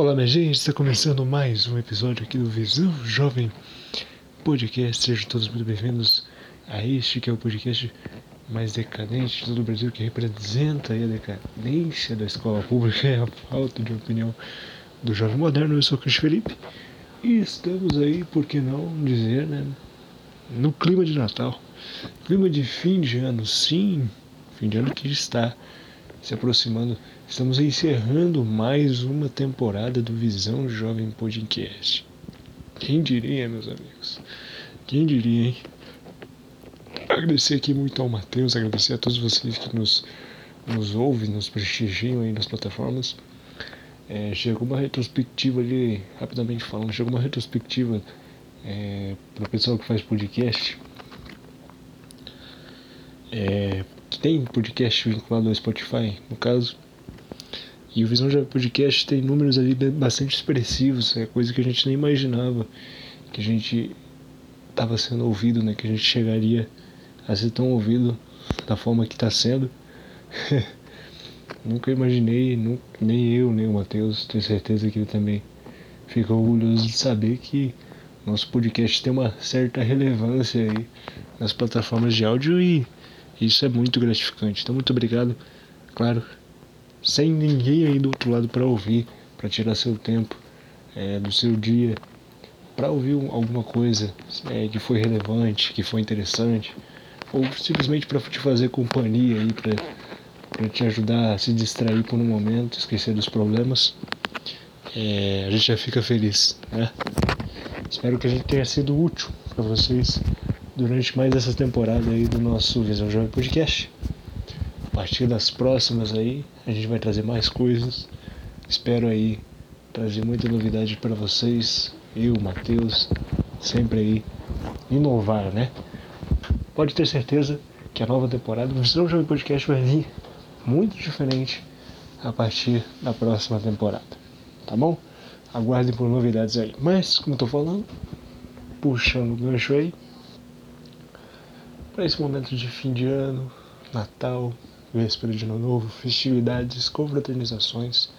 Olá, minha gente, está começando mais um episódio aqui do Visão Jovem Podcast. Sejam todos muito bem-vindos a este que é o podcast mais decadente de todo o Brasil, que representa a decadência da escola pública e a falta de opinião do jovem moderno. Eu sou o Cris Felipe e estamos aí, por que não dizer, né, no clima de Natal, clima de fim de ano, sim, fim de ano que está se aproximando. Estamos encerrando mais uma temporada do Visão Jovem Podcast. Quem diria, meus amigos? Quem diria, hein? Agradecer aqui muito ao Matheus, agradecer a todos vocês que nos, nos ouvem, nos prestigiam aí nas plataformas. É, chegou uma retrospectiva ali, rapidamente falando, chegou uma retrospectiva é, para o pessoal que faz podcast. É, que tem podcast vinculado ao Spotify, no caso. E o Visão Jovem Podcast tem números ali bastante expressivos, é coisa que a gente nem imaginava que a gente estava sendo ouvido, né? Que a gente chegaria a ser tão ouvido da forma que está sendo. nunca imaginei, nunca, nem eu, nem o Matheus, tenho certeza que ele também fica orgulhoso de saber que nosso podcast tem uma certa relevância aí nas plataformas de áudio e isso é muito gratificante. Então, muito obrigado. Claro, sem ninguém aí do outro lado para ouvir, para tirar seu tempo é, do seu dia, para ouvir alguma coisa é, que foi relevante, que foi interessante, ou simplesmente para te fazer companhia aí, para te ajudar a se distrair por um momento, esquecer dos problemas. É, a gente já fica feliz, né? Espero que a gente tenha sido útil para vocês durante mais essa temporada aí do nosso Visão Jovem Podcast. A partir das próximas aí, a gente vai trazer mais coisas. Espero aí trazer muita novidade para vocês. Eu, Matheus, sempre aí inovar, né? Pode ter certeza que a nova temporada do Visão Jovem Podcast vai vir muito diferente a partir da próxima temporada. Tá bom? Aguardem por novidades aí. Mas, como eu tô falando, puxando o gancho aí, para esse momento de fim de ano, Natal, véspera de Ano Novo, festividades, confraternizações.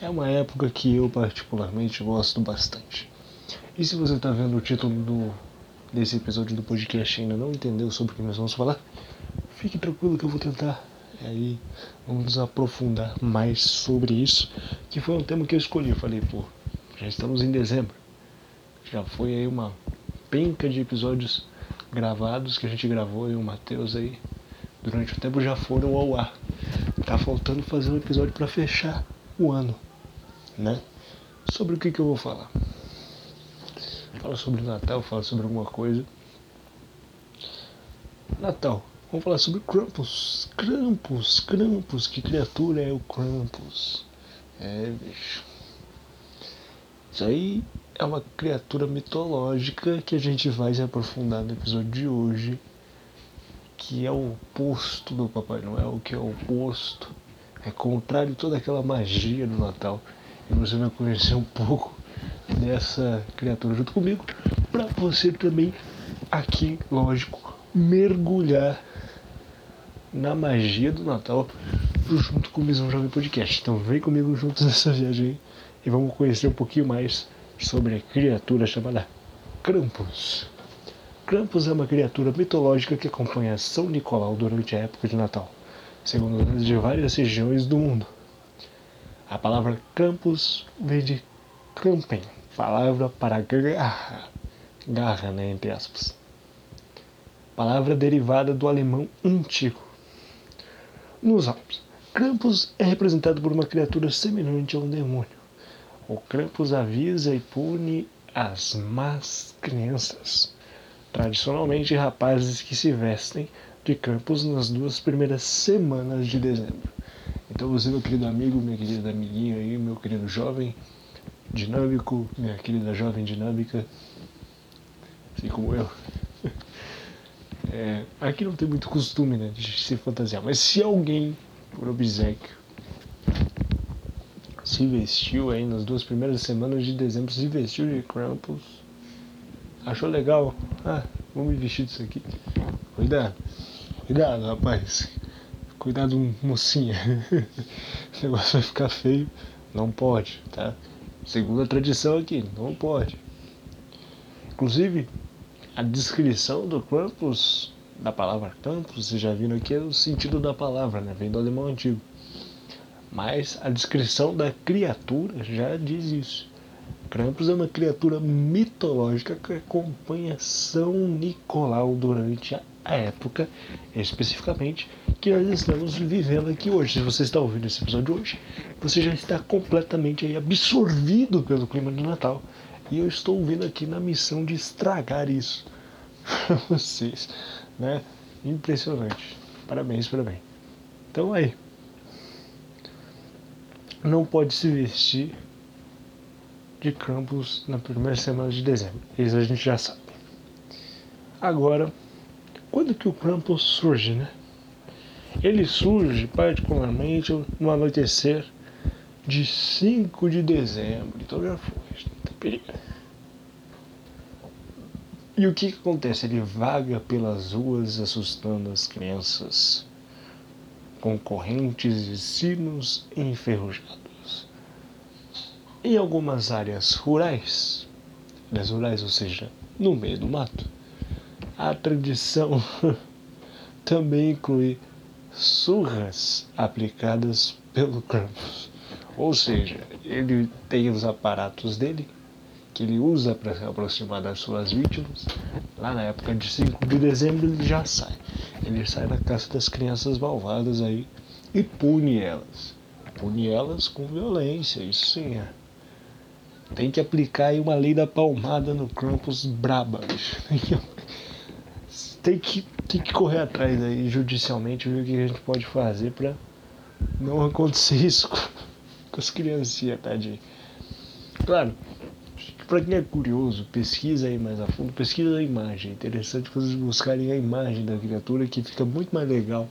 É uma época que eu particularmente gosto bastante. E se você está vendo o título do, desse episódio do podcast e ainda não entendeu sobre o que nós vamos falar, fique tranquilo que eu vou tentar. E aí vamos aprofundar mais sobre isso, que foi um tema que eu escolhi. Falei, pô, já estamos em dezembro. Já foi aí uma penca de episódios gravados que a gente gravou e o Matheus aí durante o tempo já foram ao ar. Tá faltando fazer um episódio para fechar o ano, né? Sobre o que que eu vou falar? Fala sobre Natal, fala sobre alguma coisa. Natal. Vamos falar sobre Krampus. Krampus, Krampus. Que criatura é o Krampus? É, bicho. Isso aí é uma criatura mitológica que a gente vai se aprofundar no episódio de hoje, que é o oposto do Papai Noel, que é o oposto, é contrário a toda aquela magia do Natal. E você vai conhecer um pouco dessa criatura junto comigo, para você também aqui, lógico, mergulhar na magia do Natal junto com o Visão Jovem Podcast. Então vem comigo juntos nessa viagem e vamos conhecer um pouquinho mais sobre a criatura chamada Krampus. Krampus é uma criatura mitológica que acompanha São Nicolau durante a época de Natal, segundo lendas de várias regiões do mundo. A palavra Krampus vem de Krampen, palavra para garra, garra, né, entre aspas. Palavra derivada do alemão antigo. Nos Alpes, Krampus é representado por uma criatura semelhante a um demônio o Krampus avisa e pune as más crianças, tradicionalmente rapazes que se vestem de Krampus nas duas primeiras semanas de dezembro. Então você, meu querido amigo, minha querida amiguinha aí, meu querido jovem dinâmico, minha querida jovem dinâmica, assim como eu. É, aqui não tem muito costume né, de se fantasiar, mas se alguém, por obsequio, se vestiu aí nas duas primeiras semanas de dezembro, se vestiu de Krampus. Achou legal? Ah, vou me vestir disso aqui. Cuidado, cuidado, rapaz. Cuidado, mocinha. o negócio vai ficar feio. Não pode, tá? Segundo a tradição aqui, não pode. Inclusive, a descrição do Krampus, da palavra Krampus, vocês já viram aqui, é o sentido da palavra, né? Vem do alemão antigo. Mas a descrição da criatura já diz isso. Krampus é uma criatura mitológica que acompanha São Nicolau durante a época, especificamente, que nós estamos vivendo aqui hoje. Se você está ouvindo esse episódio hoje, você já está completamente absorvido pelo clima do Natal. E eu estou vindo aqui na missão de estragar isso para vocês, né? Impressionante. Parabéns, parabéns. Então aí, não pode se vestir de Krampus na primeira semana de dezembro. Isso a gente já sabe. Agora, quando que o Krampus surge, né? Ele surge particularmente no anoitecer de 5 de dezembro. Então já foi. E o que, que acontece? Ele vaga pelas ruas assustando as crianças com correntes e sinos enferrujados. Em algumas áreas rurais, áreas rurais, ou seja, no meio do mato, a tradição também inclui surras aplicadas pelo Krampus. Ou seja, ele tem os aparatos dele que ele usa para se aproximar das suas vítimas. Lá na época de 5 de dezembro ele já sai. Ele sai na caça das crianças malvadas aí e pune elas. Pune elas com violência, isso sim é. Tem que aplicar aí uma lei da palmada no Krampus braba, bicho. Tem que, tem que correr atrás aí judicialmente, ver o que a gente pode fazer para não acontecer isso com, com as criancinhas, tadinho. Claro, para quem é curioso, pesquisa aí mais a fundo, pesquisa a imagem. É interessante vocês buscarem a imagem da criatura que fica muito mais legal,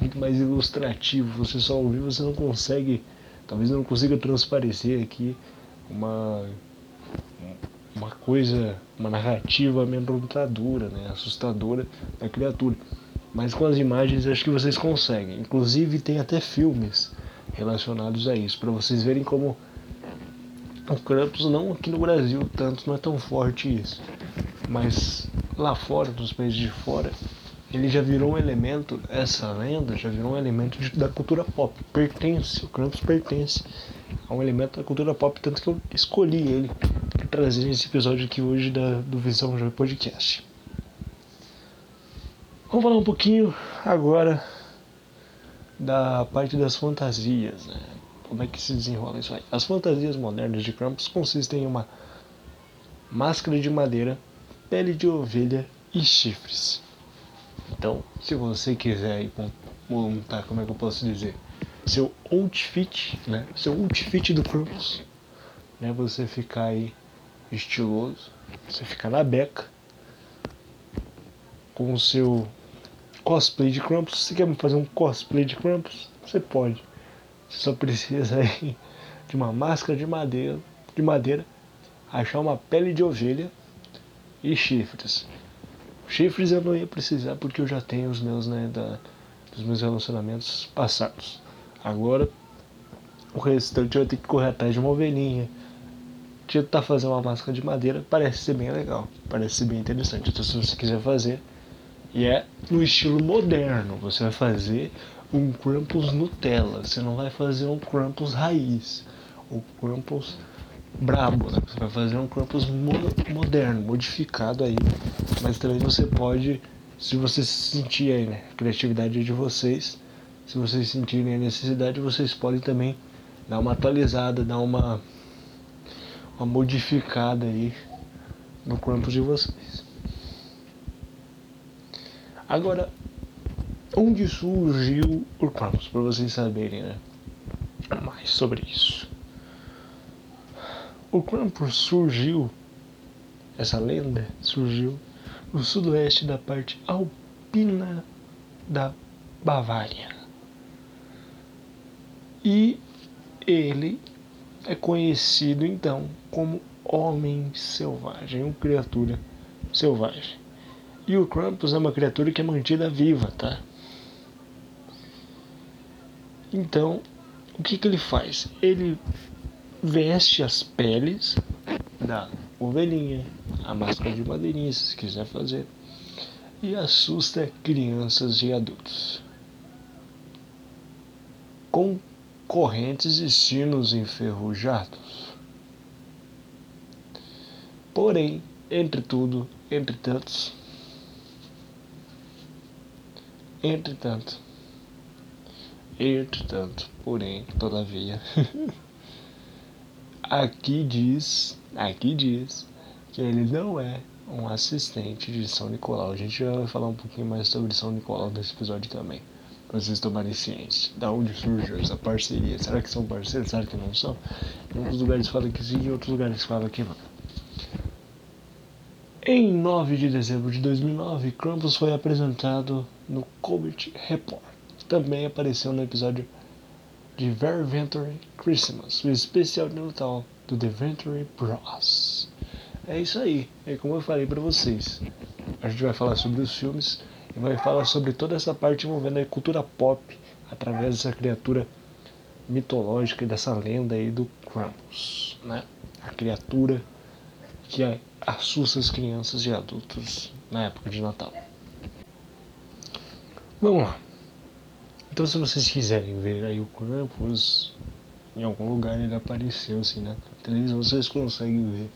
muito mais ilustrativo. Você só ouvir, você não consegue, talvez não consiga transparecer aqui uma uma coisa, uma narrativa amedrontadora, né, assustadora da criatura. Mas com as imagens acho que vocês conseguem. Inclusive tem até filmes relacionados a isso, para vocês verem como o Krampus não aqui no Brasil tanto, não é tão forte isso. Mas lá fora, nos países de fora, ele já virou um elemento, essa lenda já virou um elemento de, da cultura pop. Pertence, o Krampus pertence a um elemento da cultura pop, tanto que eu escolhi ele para trazer esse episódio aqui hoje da, do Visão Joy Podcast. Vamos falar um pouquinho agora da parte das fantasias, né? Como é que se desenrola isso aí? As fantasias modernas de Krampus consistem em uma máscara de madeira, pele de ovelha e chifres. Então, se você quiser montar, como é que eu posso dizer, seu outfit, né? Seu outfit do Krampus, né? Você ficar aí estiloso, você ficar na beca com o seu cosplay de Krampus. Se quer fazer um cosplay de Krampus, você pode. Você só precisa aí de uma máscara de madeira, de madeira, achar uma pele de ovelha e chifres. Chifres eu não ia precisar porque eu já tenho os meus, né, da, dos meus relacionamentos passados. Agora, o restante vou ter que correr atrás de uma ovelhinha. Tentar fazer uma máscara de madeira parece ser bem legal, parece ser bem interessante. Então, se você quiser fazer, e é no estilo moderno, você vai fazer um Krampus Nutella, você não vai fazer um Krampus raiz, o Krampus brabo, né? Você vai fazer um Krampus mo moderno, modificado aí, mas também você pode, se você sentir aí, né, a criatividade de vocês, se vocês sentirem a necessidade, vocês podem também dar uma atualizada, dar uma uma modificada aí no Krampus de vocês. Agora, onde surgiu o Krampus, para vocês saberem né, mais sobre isso. O Krampus surgiu, essa lenda surgiu no sudoeste da parte alpina da Bavária. E ele é conhecido então como homem selvagem, uma criatura selvagem. E o Krampus é uma criatura que é mantida viva, tá? Então, o que, que ele faz? Ele veste as peles da ovelhinha, a máscara de madeirinha, se quiser fazer, e assusta crianças e adultos. Com correntes e sinos enferrujados. Porém, entre tudo, entre tantos, entretanto, entretanto, porém, todavia, aqui diz, aqui diz que ele não é um assistente de São Nicolau. A gente já vai falar um pouquinho mais sobre São Nicolau nesse episódio também vocês tomarem ciência. Da onde surgiu essa parceria? Será que são parceiros? Será que não são? Em alguns lugares falam que sim, em outros lugares falam que não. Em 9 de dezembro de 2009, Krampus foi apresentado no Colbert Report. Também apareceu no episódio de Very Venture Christmas, o especial de Natal do The Venture Bros. É isso aí, é como eu falei para vocês. A gente vai falar sobre os filmes e vai falar sobre toda essa parte envolvendo a cultura pop através dessa criatura mitológica e dessa lenda aí do Krampus, né? A criatura que assusta as crianças e adultos na época de Natal. Vamos lá. Então se vocês quiserem ver aí o Krampus, em algum lugar ele apareceu assim, né? Na televisão vocês conseguem ver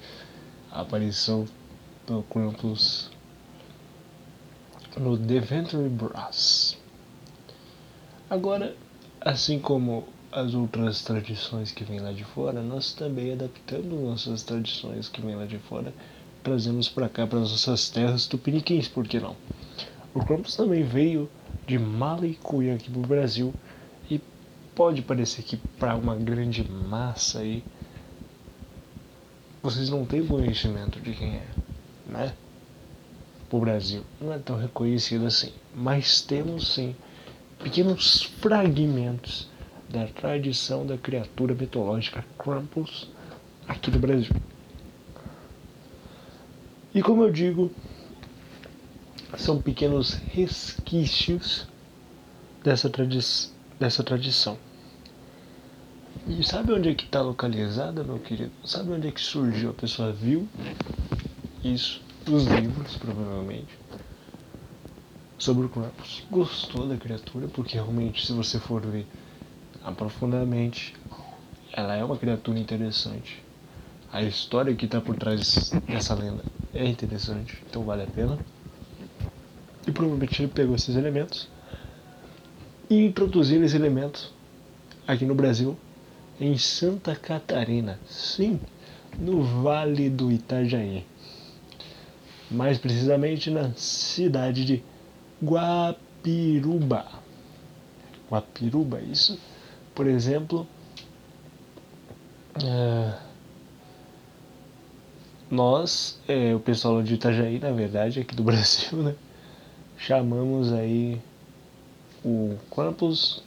a aparição do Krampus no Deventry Brass. Agora, assim como as outras tradições que vêm lá de fora, nós também adaptamos nossas tradições que vêm lá de fora, trazemos para cá, para as nossas terras tupiniquins, por que não? O Krampus também veio de Malicuia aqui pro Brasil e pode parecer que para uma grande massa aí vocês não têm conhecimento de quem é, né? O Brasil não é tão reconhecido assim, mas temos sim pequenos fragmentos da tradição da criatura mitológica Krampus aqui no Brasil. E como eu digo, são pequenos resquícios dessa, tradi dessa tradição. E sabe onde é que está localizada, meu querido? Sabe onde é que surgiu? A pessoa viu isso dos livros, provavelmente, sobre o Krampus. Gostou da criatura, porque realmente, se você for ver aprofundadamente, ela é uma criatura interessante. A história que está por trás dessa lenda é interessante, então vale a pena. E provavelmente ele pegou esses elementos e introduziu esses elementos aqui no Brasil, em Santa Catarina. Sim, no Vale do Itajaí mais precisamente na cidade de Guapiruba. Guapiruba, isso, por exemplo, é, nós, é, o pessoal de Itajaí, na verdade, aqui do Brasil, né, chamamos aí o campus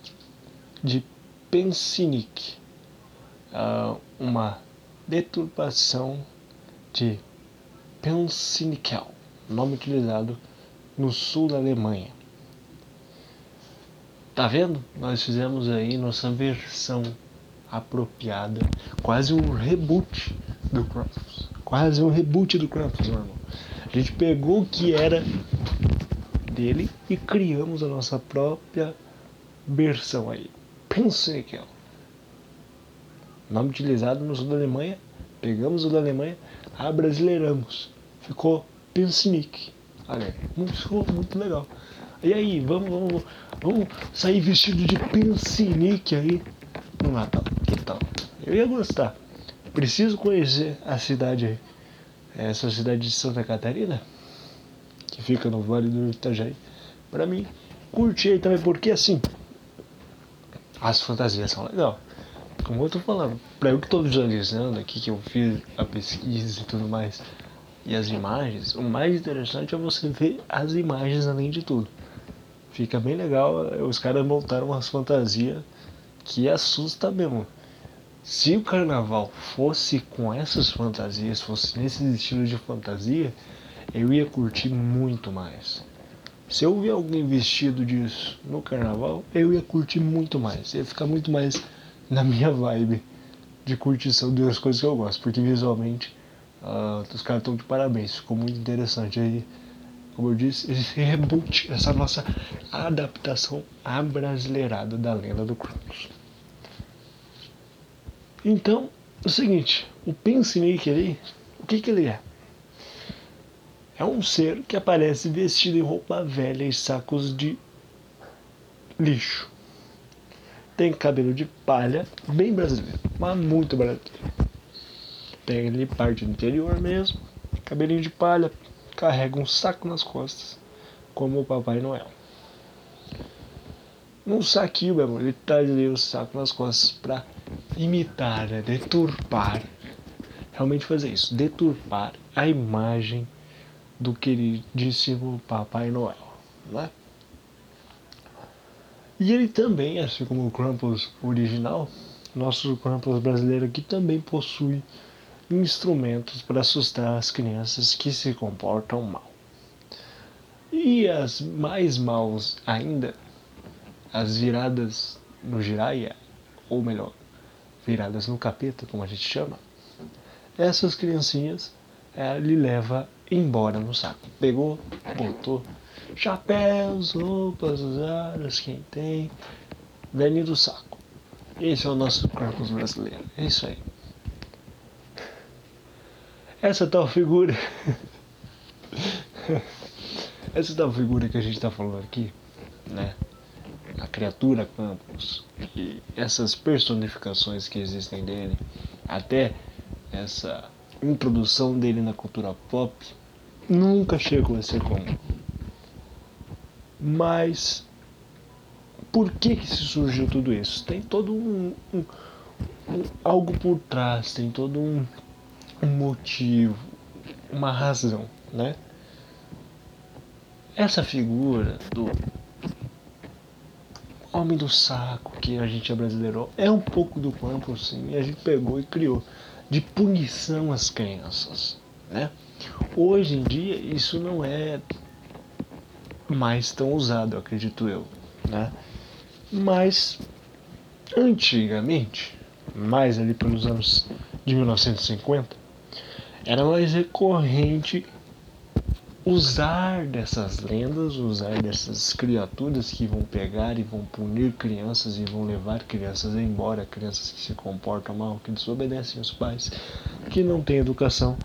de Pensinic, uh, uma deturpação de Penznickel, nome utilizado no sul da Alemanha. Tá vendo? Nós fizemos aí nossa versão apropriada, quase um reboot do Krampus. Quase um reboot do Krampus, meu irmão. A gente pegou o que era dele e criamos a nossa própria versão aí. Penznickel. Nome utilizado no sul da Alemanha. Pegamos o da Alemanha, abrasileiramos ficou Pensinique. Olha, ficou muito legal. E aí, vamos, vamos, vamos sair vestido de Pensinique aí no Natal. Que tal? Eu ia gostar. Preciso conhecer a cidade aí. Essa cidade de Santa Catarina, que fica no Vale do Itajaí. Pra mim, curti aí também, porque assim, as fantasias são legais. Como eu tô falando, pra eu que tô visualizando aqui, que eu fiz a pesquisa e tudo mais, e as imagens, o mais interessante é você ver as imagens além de tudo. Fica bem legal, os caras montaram umas fantasias que assusta mesmo. Se o carnaval fosse com essas fantasias, fosse nesse estilo de fantasia, eu ia curtir muito mais. Se eu ver alguém vestido disso no carnaval, eu ia curtir muito mais. Ia ficar muito mais na minha vibe de curtição das coisas que eu gosto, porque visualmente uh, os caras estão de parabéns, ficou muito interessante aí. Como eu disse, esse reboot, essa nossa adaptação abrasileirada da lenda do Krampus. Então, é o seguinte, o Pinsnick ali, o que que ele é? É um ser que aparece vestido em roupa velha e sacos de lixo. Tem cabelo de palha, bem brasileiro, mas muito brasileiro. Tem ali parte do interior mesmo, cabelinho de palha, carrega um saco nas costas, como o Papai Noel. Num saquinho, meu amor, ele traz ali o saco nas costas pra imitar, né? deturpar, realmente fazer isso, deturpar a imagem do queridíssimo Papai Noel, né? E ele também, assim como o Krampus original, nosso Krampus brasileiro aqui também possui instrumentos para assustar as crianças que se comportam mal. E as mais maus ainda, as viradas no giraia, ou melhor, viradas no capeta, como a gente chama, essas criancinhas ele leva embora no saco. Pegou, botou chapéus, roupas usadas, quem tem, velhinho do saco. Esse é o nosso corpus brasileiro. É isso aí. Essa tal figura. Essa tal figura que a gente está falando aqui, né? A criatura Campos e essas personificações que existem dele, até essa introdução dele na cultura pop, nunca chegou a ser comum. Mas por que que se surgiu tudo isso? Tem todo um, um, um algo por trás, tem todo um, um motivo, uma razão, né? Essa figura do homem do saco que a gente é brasileiro é um pouco do campo, sim, e a gente pegou e criou de punição às crianças, né? Hoje em dia isso não é mais tão usado, acredito eu, né? Mas antigamente, mais ali pelos anos de 1950, era mais recorrente usar dessas lendas, usar dessas criaturas que vão pegar e vão punir crianças e vão levar crianças embora, crianças que se comportam mal, que desobedecem os pais, que não têm educação,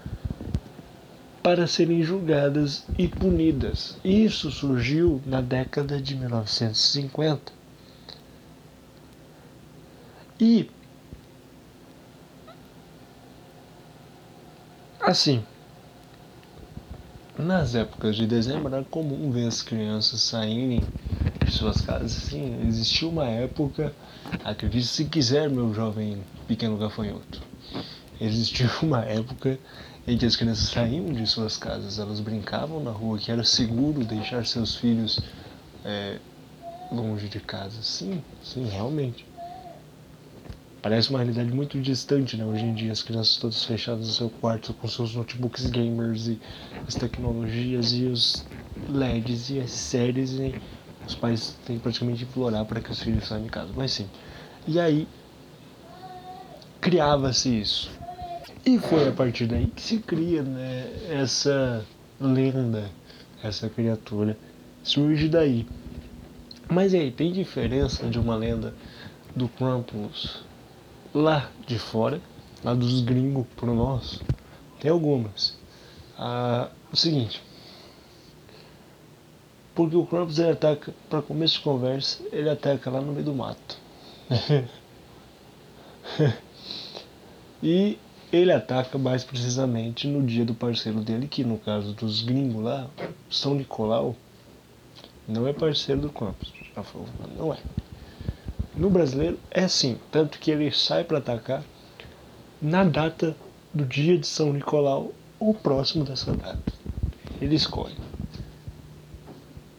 para serem julgadas e punidas. Isso surgiu na década de 1950. E assim, nas épocas de dezembro era comum ver as crianças saírem de suas casas. Sim, existiu uma época, acredite se quiser, meu jovem pequeno gafanhoto. Existiu uma época em que as crianças saíam de suas casas, elas brincavam na rua, que era seguro deixar seus filhos é, longe de casa. Sim, sim, realmente. Parece uma realidade muito distante, né? Hoje em dia, as crianças todas fechadas no seu quarto com seus notebooks gamers e as tecnologias e os LEDs e as séries, e os pais têm praticamente que implorar para que os filhos saiam de casa. Mas sim. E aí, criava-se isso. E foi a partir daí que se cria né, essa lenda, essa criatura. Surge daí. Mas aí, tem diferença de uma lenda do Krampus lá de fora, lá dos gringos pro nosso? Tem algumas. Ah, o seguinte. Porque o Krampus ele ataca, para começo de conversa, ele ataca lá no meio do mato. e ele ataca mais precisamente no dia do parceiro dele, que no caso dos gringos lá, São Nicolau, não é parceiro do falou, não é. No brasileiro é sim, tanto que ele sai para atacar na data do dia de São Nicolau ou próximo dessa data. Ele escolhe.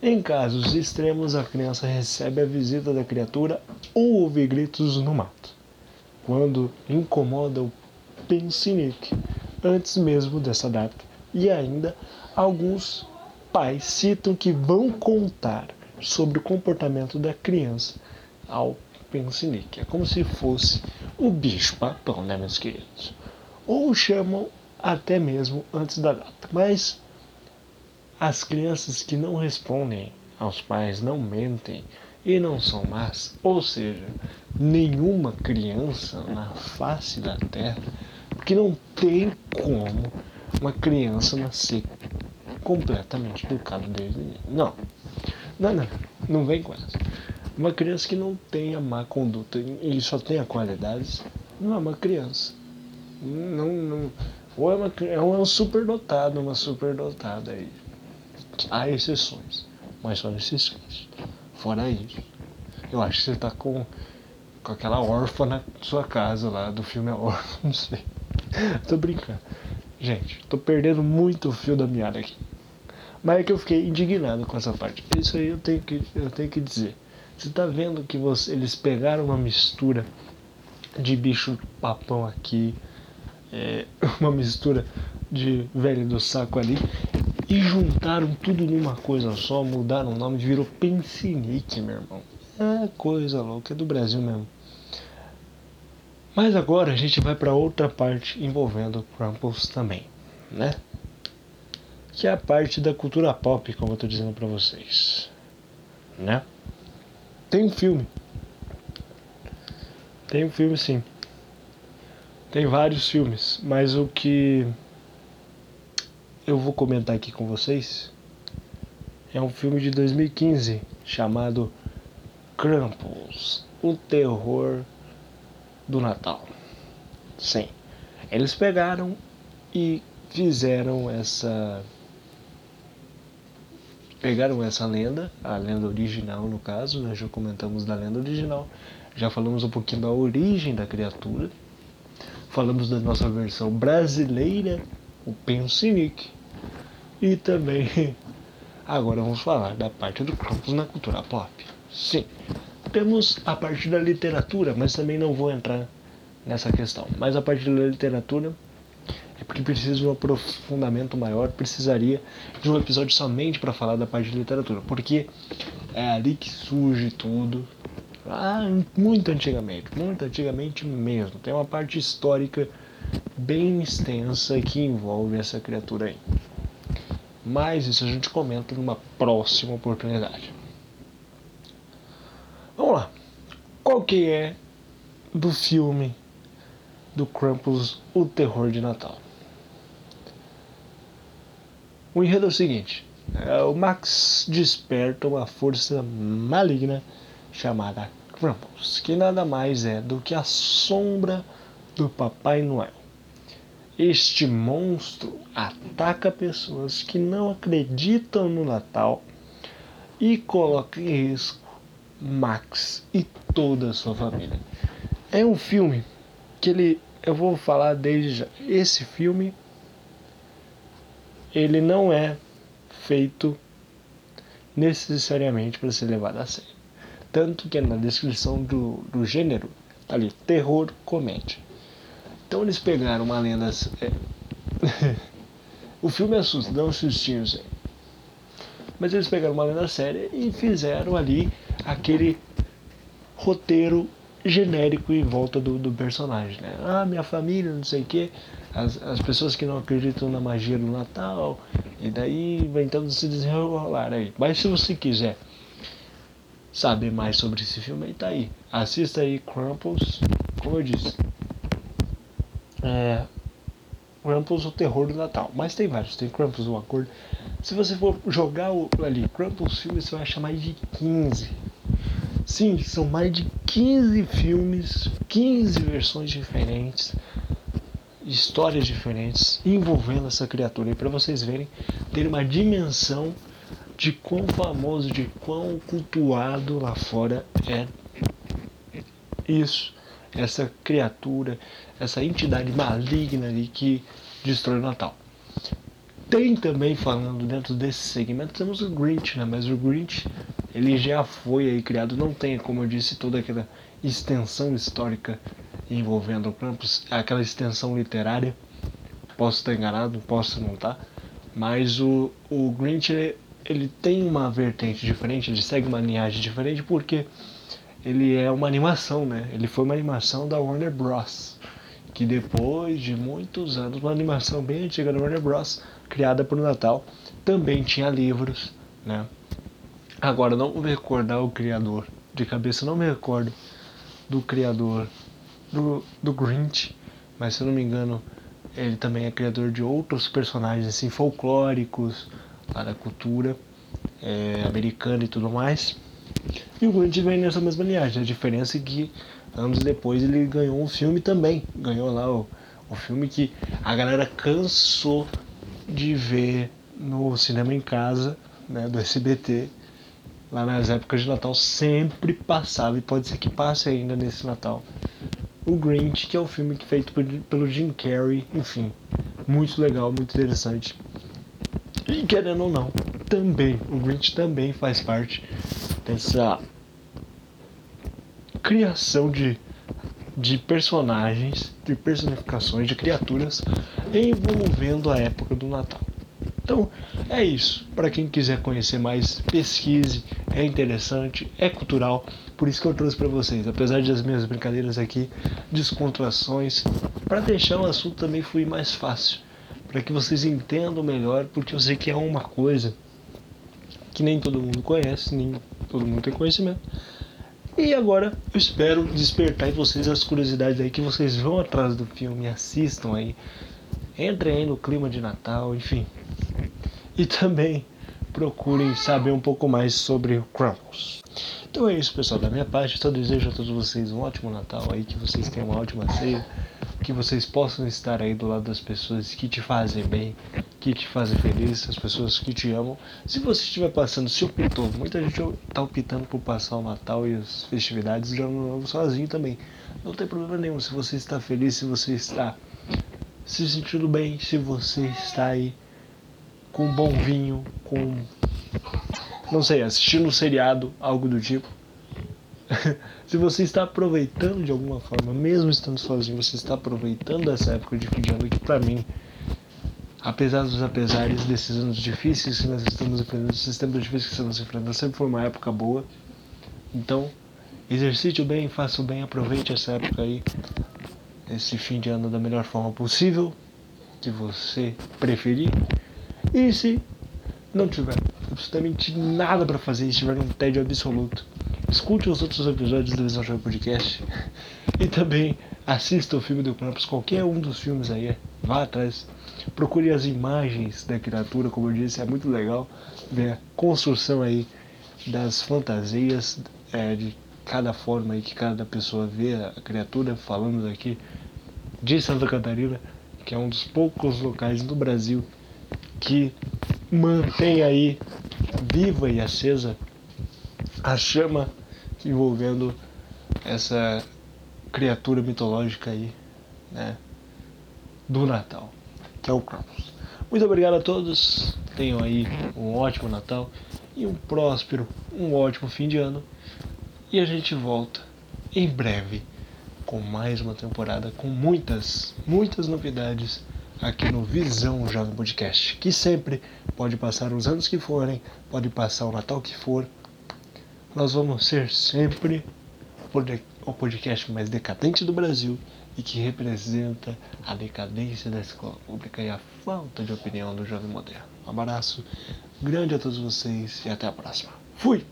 Em casos extremos, a criança recebe a visita da criatura ou ouve gritos no mato. Quando incomoda o Pensinic antes mesmo dessa data. E ainda alguns pais citam que vão contar sobre o comportamento da criança ao Pensinique. É como se fosse o bicho papão, né, meus queridos? Ou chamam até mesmo antes da data. Mas as crianças que não respondem aos pais, não mentem e não são más, ou seja, nenhuma criança na face da terra, porque não tem como uma criança nascer completamente educada desde não. Não, não, não vem com essa. Uma criança que não tenha má conduta e só tenha qualidades, não é uma criança. Não, não, ou é, uma, é um superdotado, uma superdotada aí. Há exceções, mas nesses casos. Fora isso, eu acho que você tá com, com aquela órfã na sua casa lá, do filme A Órfã, não sei. tô brincando. Gente, tô perdendo muito o fio da meada aqui. Mas é que eu fiquei indignado com essa parte. Isso aí eu tenho que, eu tenho que dizer. Você tá vendo que você, eles pegaram uma mistura de bicho papão aqui, é, uma mistura de velho do saco ali, e juntaram tudo numa coisa só, mudaram o nome, virou Pensinique, meu irmão. É coisa louca, é do Brasil mesmo. Mas agora a gente vai para outra parte envolvendo Crumples também, né? Que é a parte da cultura pop, como eu tô dizendo para vocês, né? Tem um filme. Tem um filme sim. Tem vários filmes, mas o que eu vou comentar aqui com vocês é um filme de 2015 chamado Krampus, o terror do Natal. Sim, eles pegaram e fizeram essa pegaram essa lenda, a lenda original no caso, nós já comentamos da lenda original, já falamos um pouquinho da origem da criatura, falamos da nossa versão brasileira, o Pensinic, e também agora vamos falar da parte do Krampus na cultura pop. Sim, temos a parte da literatura, mas também não vou entrar nessa questão. Mas a parte da literatura é porque precisa de um aprofundamento maior, precisaria de um episódio somente para falar da parte de literatura, porque é ali que surge tudo. Ah, muito antigamente, muito antigamente mesmo. Tem uma parte histórica bem extensa que envolve essa criatura aí. Mas isso a gente comenta numa próxima oportunidade. Vamos lá. Qual que é do filme do Krampus O Terror de Natal? O enredo é o seguinte: é, o Max desperta uma força maligna chamada Krampus, que nada mais é do que a sombra do Papai Noel. Este monstro ataca pessoas que não acreditam no Natal e coloca em risco Max e toda a sua família. É um filme que ele, eu vou falar desde já. Esse filme ele não é feito necessariamente para ser levado a sério. Tanto que na descrição do, do gênero tá ali terror comédia. Então eles pegaram uma lenda. É... o filme assusta, dá um sustinho assim. Mas eles pegaram uma lenda séria e fizeram ali aquele roteiro genérico em volta do, do personagem, né? Ah, minha família, não sei o quê. As, as pessoas que não acreditam na magia do Natal. E daí vai então se desenrolar aí. Mas se você quiser saber mais sobre esse filme, aí tá aí. Assista aí Crumples, como eu disse é, Krampus o terror do Natal. Mas tem vários, tem Krampus o acordo. Se você for jogar o, ali, Krampus filmes, você vai achar mais de 15. Sim, são mais de 15 filmes, 15 versões diferentes, histórias diferentes envolvendo essa criatura. E para vocês verem, ter uma dimensão de quão famoso, de quão cultuado lá fora é isso essa criatura, essa entidade maligna ali que destrói o Natal. Tem também falando dentro desse segmento temos o Grinch, né? Mas o Grinch ele já foi aí criado, não tem, como eu disse, toda aquela extensão histórica envolvendo o Krampus, aquela extensão literária. Posso estar enganado, posso não estar, mas o, o Grinch ele, ele tem uma vertente diferente, ele segue uma linhagem diferente porque ele é uma animação, né? Ele foi uma animação da Warner Bros. Que depois de muitos anos, uma animação bem antiga da Warner Bros. criada para o Natal, também tinha livros, né? Agora não vou recordar o criador. De cabeça não me recordo do criador do, do Grinch, mas se eu não me engano, ele também é criador de outros personagens assim folclóricos lá da cultura é, americana e tudo mais. E o Grinch vem nessa mesma linhagem. A diferença é que anos depois ele ganhou um filme também. Ganhou lá o, o filme que a galera cansou de ver no cinema em casa, né, do SBT. Lá nas épocas de Natal sempre passava, e pode ser que passe ainda nesse Natal. O Grinch, que é o filme feito pelo Jim Carrey, enfim, muito legal, muito interessante. E querendo ou não, também, o Grinch também faz parte dessa criação de, de personagens, de personificações, de criaturas envolvendo a época do Natal. Então é isso. Para quem quiser conhecer mais, pesquise. É interessante, é cultural. Por isso que eu trouxe para vocês, apesar das minhas brincadeiras aqui, descontrações, para deixar o assunto também fluir mais fácil, para que vocês entendam melhor, porque eu sei que é uma coisa que nem todo mundo conhece, nem todo mundo tem conhecimento. E agora eu espero despertar em vocês as curiosidades aí que vocês vão atrás do filme, assistam aí, entrem aí no clima de Natal, enfim. E também procurem saber um pouco mais sobre o Krampus. Então é isso, pessoal. Da minha parte, só desejo a todos vocês um ótimo Natal aí, que vocês tenham uma ótima ceia, que vocês possam estar aí do lado das pessoas que te fazem bem, que te fazem feliz, as pessoas que te amam. Se você estiver passando, se optou, muita gente está optando por passar o Natal e as festividades de ano novo sozinho também. Não tem problema nenhum se você está feliz, se você está se sentindo bem, se você está aí com um bom vinho, com. Não sei, assistindo um seriado, algo do tipo. Se você está aproveitando de alguma forma, mesmo estando sozinho, você está aproveitando essa época de fim de ano que para mim, apesar dos apesares desses anos difíceis que nós estamos enfrentando, esses tempos difíceis que estamos enfrentando, sempre foi uma época boa. Então, exercite o bem, faça o bem, aproveite essa época aí, esse fim de ano da melhor forma possível, que você preferir. E se não tiver absolutamente nada para fazer e estiver num tédio absoluto, escute os outros episódios do Visão Jogo Podcast e também assista o filme do Krampus, qualquer um dos filmes aí, vá atrás. Procure as imagens da criatura, como eu disse, é muito legal ver a construção aí das fantasias é, de cada forma aí que cada pessoa vê a criatura, falando aqui de Santa Catarina, que é um dos poucos locais no Brasil que mantém aí viva e acesa a chama envolvendo essa criatura mitológica aí, né, do Natal, que é o Krampus. Muito obrigado a todos, tenham aí um ótimo Natal e um próspero, um ótimo fim de ano. E a gente volta em breve com mais uma temporada com muitas, muitas novidades aqui no Visão Jovem Podcast, que sempre pode passar os anos que forem, pode passar o Natal que for, nós vamos ser sempre o podcast mais decadente do Brasil e que representa a decadência da escola pública e a falta de opinião do jovem moderno. Um abraço grande a todos vocês e até a próxima. Fui!